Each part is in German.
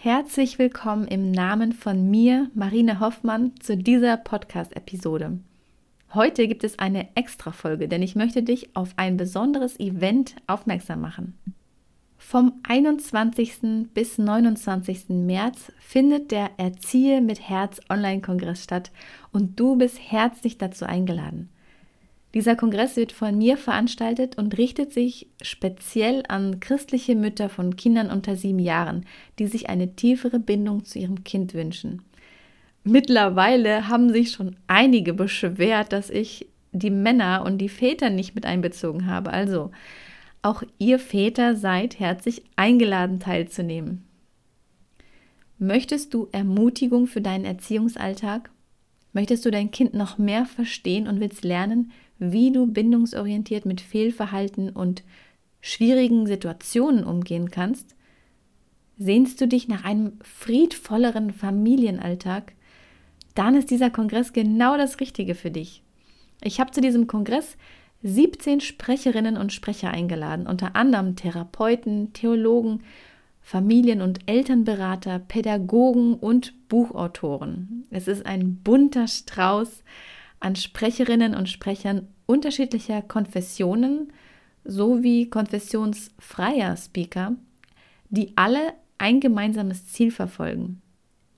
Herzlich willkommen im Namen von mir, Marina Hoffmann, zu dieser Podcast-Episode. Heute gibt es eine Extra-Folge, denn ich möchte dich auf ein besonderes Event aufmerksam machen. Vom 21. bis 29. März findet der Erziehe mit Herz Online-Kongress statt und du bist herzlich dazu eingeladen. Dieser Kongress wird von mir veranstaltet und richtet sich speziell an christliche Mütter von Kindern unter sieben Jahren, die sich eine tiefere Bindung zu ihrem Kind wünschen. Mittlerweile haben sich schon einige beschwert, dass ich die Männer und die Väter nicht mit einbezogen habe. Also, auch ihr Väter seid herzlich eingeladen teilzunehmen. Möchtest du Ermutigung für deinen Erziehungsalltag? Möchtest du dein Kind noch mehr verstehen und willst lernen, wie du bindungsorientiert mit Fehlverhalten und schwierigen Situationen umgehen kannst? Sehnst du dich nach einem friedvolleren Familienalltag? Dann ist dieser Kongress genau das Richtige für dich. Ich habe zu diesem Kongress 17 Sprecherinnen und Sprecher eingeladen, unter anderem Therapeuten, Theologen, Familien- und Elternberater, Pädagogen und Buchautoren. Es ist ein bunter Strauß an Sprecherinnen und Sprechern unterschiedlicher Konfessionen sowie konfessionsfreier Speaker, die alle ein gemeinsames Ziel verfolgen,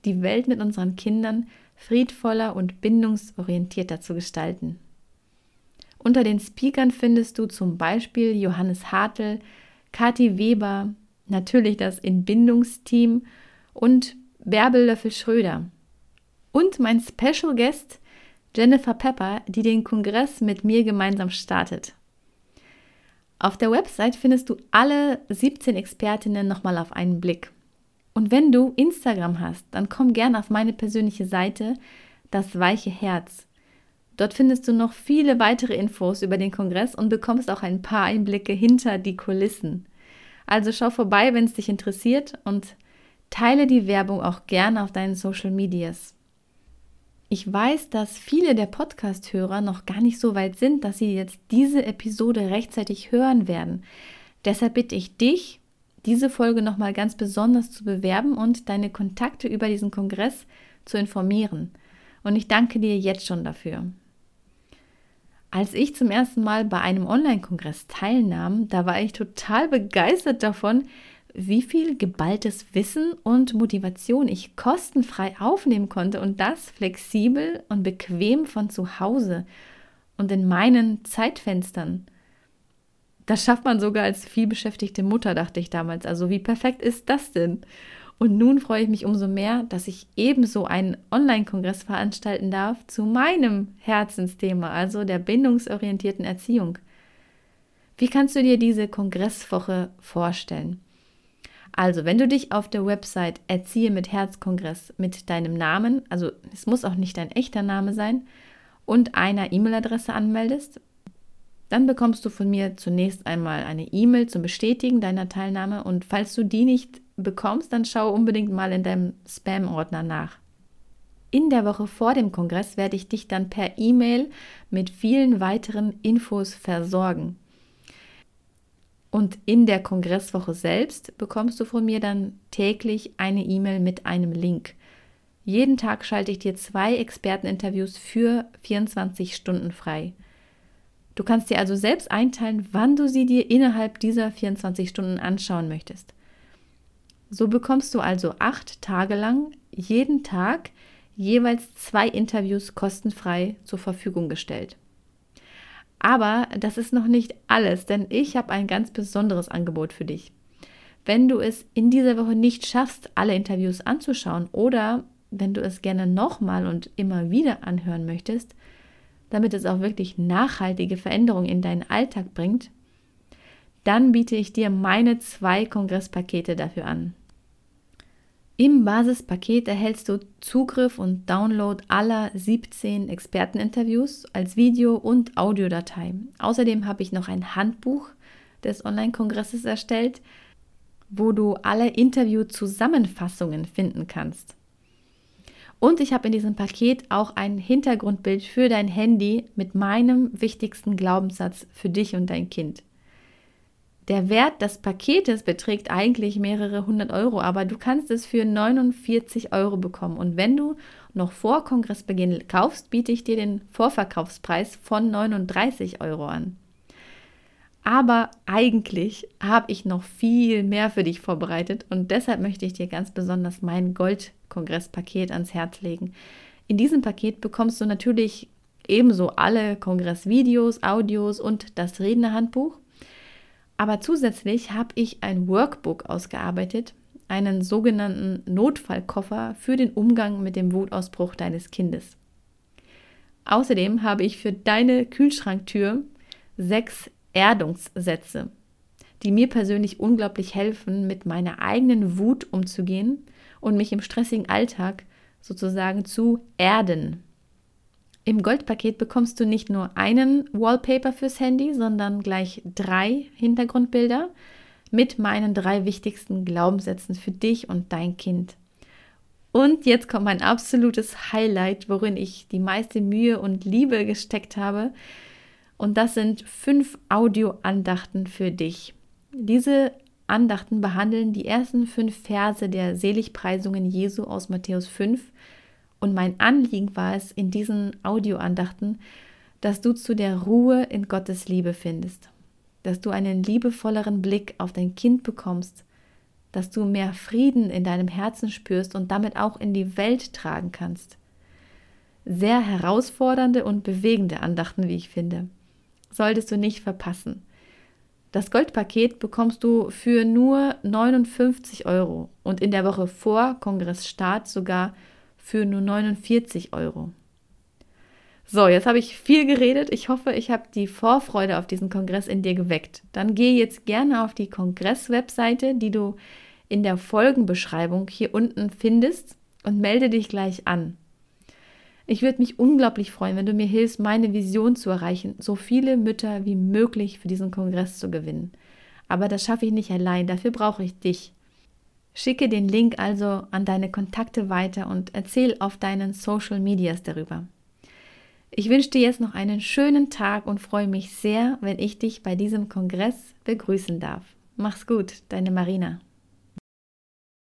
die Welt mit unseren Kindern friedvoller und bindungsorientierter zu gestalten. Unter den Speakern findest du zum Beispiel Johannes Hartl, Kathi Weber, natürlich das Entbindungsteam und Bärbel Löffel Schröder. Und mein Special Guest Jennifer Pepper, die den Kongress mit mir gemeinsam startet. Auf der Website findest du alle 17 Expertinnen nochmal auf einen Blick. Und wenn du Instagram hast, dann komm gern auf meine persönliche Seite, das weiche Herz. Dort findest du noch viele weitere Infos über den Kongress und bekommst auch ein paar Einblicke hinter die Kulissen. Also schau vorbei, wenn es dich interessiert und teile die Werbung auch gerne auf deinen Social Medias. Ich weiß, dass viele der Podcast-Hörer noch gar nicht so weit sind, dass sie jetzt diese Episode rechtzeitig hören werden. Deshalb bitte ich dich, diese Folge nochmal ganz besonders zu bewerben und deine Kontakte über diesen Kongress zu informieren. Und ich danke dir jetzt schon dafür. Als ich zum ersten Mal bei einem Online-Kongress teilnahm, da war ich total begeistert davon, wie viel geballtes Wissen und Motivation ich kostenfrei aufnehmen konnte und das flexibel und bequem von zu Hause und in meinen Zeitfenstern. Das schafft man sogar als vielbeschäftigte Mutter, dachte ich damals. Also wie perfekt ist das denn? Und nun freue ich mich umso mehr, dass ich ebenso einen Online-Kongress veranstalten darf zu meinem Herzensthema, also der bindungsorientierten Erziehung. Wie kannst du dir diese Kongresswoche vorstellen? Also, wenn du dich auf der Website Erziehe mit Herzkongress mit deinem Namen, also es muss auch nicht dein echter Name sein, und einer E-Mail-Adresse anmeldest, dann bekommst du von mir zunächst einmal eine E-Mail zum Bestätigen deiner Teilnahme und falls du die nicht bekommst, dann schau unbedingt mal in deinem Spam-Ordner nach. In der Woche vor dem Kongress werde ich dich dann per E-Mail mit vielen weiteren Infos versorgen. Und in der Kongresswoche selbst bekommst du von mir dann täglich eine E-Mail mit einem Link. Jeden Tag schalte ich dir zwei Experteninterviews für 24 Stunden frei. Du kannst dir also selbst einteilen, wann du sie dir innerhalb dieser 24 Stunden anschauen möchtest. So bekommst du also acht Tage lang jeden Tag jeweils zwei Interviews kostenfrei zur Verfügung gestellt. Aber das ist noch nicht alles, denn ich habe ein ganz besonderes Angebot für dich. Wenn du es in dieser Woche nicht schaffst, alle Interviews anzuschauen oder wenn du es gerne nochmal und immer wieder anhören möchtest, damit es auch wirklich nachhaltige Veränderungen in deinen Alltag bringt, dann biete ich dir meine zwei Kongresspakete dafür an. Im Basispaket erhältst du Zugriff und Download aller 17 Experteninterviews als Video- und Audiodatei. Außerdem habe ich noch ein Handbuch des Online-Kongresses erstellt, wo du alle Interview-Zusammenfassungen finden kannst. Und ich habe in diesem Paket auch ein Hintergrundbild für dein Handy mit meinem wichtigsten Glaubenssatz für dich und dein Kind. Der Wert des Paketes beträgt eigentlich mehrere hundert Euro, aber du kannst es für 49 Euro bekommen. Und wenn du noch vor Kongressbeginn kaufst, biete ich dir den Vorverkaufspreis von 39 Euro an. Aber eigentlich habe ich noch viel mehr für dich vorbereitet und deshalb möchte ich dir ganz besonders mein Gold-Kongress-Paket ans Herz legen. In diesem Paket bekommst du natürlich ebenso alle Kongressvideos, Audios und das Rednerhandbuch. Aber zusätzlich habe ich ein Workbook ausgearbeitet, einen sogenannten Notfallkoffer für den Umgang mit dem Wutausbruch deines Kindes. Außerdem habe ich für deine Kühlschranktür sechs Erdungssätze, die mir persönlich unglaublich helfen, mit meiner eigenen Wut umzugehen und mich im stressigen Alltag sozusagen zu erden. Im Goldpaket bekommst du nicht nur einen Wallpaper fürs Handy, sondern gleich drei Hintergrundbilder mit meinen drei wichtigsten Glaubenssätzen für dich und dein Kind. Und jetzt kommt mein absolutes Highlight, worin ich die meiste Mühe und Liebe gesteckt habe. Und das sind fünf Audioandachten für dich. Diese Andachten behandeln die ersten fünf Verse der Seligpreisungen Jesu aus Matthäus 5. Und mein Anliegen war es in diesen Audioandachten, dass du zu der Ruhe in Gottes Liebe findest, dass du einen liebevolleren Blick auf dein Kind bekommst, dass du mehr Frieden in deinem Herzen spürst und damit auch in die Welt tragen kannst. Sehr herausfordernde und bewegende Andachten, wie ich finde solltest du nicht verpassen. Das Goldpaket bekommst du für nur 59 Euro und in der Woche vor Kongressstart sogar für nur 49 Euro. So, jetzt habe ich viel geredet. Ich hoffe, ich habe die Vorfreude auf diesen Kongress in dir geweckt. Dann geh jetzt gerne auf die Kongress-Webseite, die du in der Folgenbeschreibung hier unten findest und melde dich gleich an. Ich würde mich unglaublich freuen, wenn du mir hilfst, meine Vision zu erreichen, so viele Mütter wie möglich für diesen Kongress zu gewinnen. Aber das schaffe ich nicht allein, dafür brauche ich dich. Schicke den Link also an deine Kontakte weiter und erzähl auf deinen Social Medias darüber. Ich wünsche dir jetzt noch einen schönen Tag und freue mich sehr, wenn ich dich bei diesem Kongress begrüßen darf. Mach's gut, deine Marina.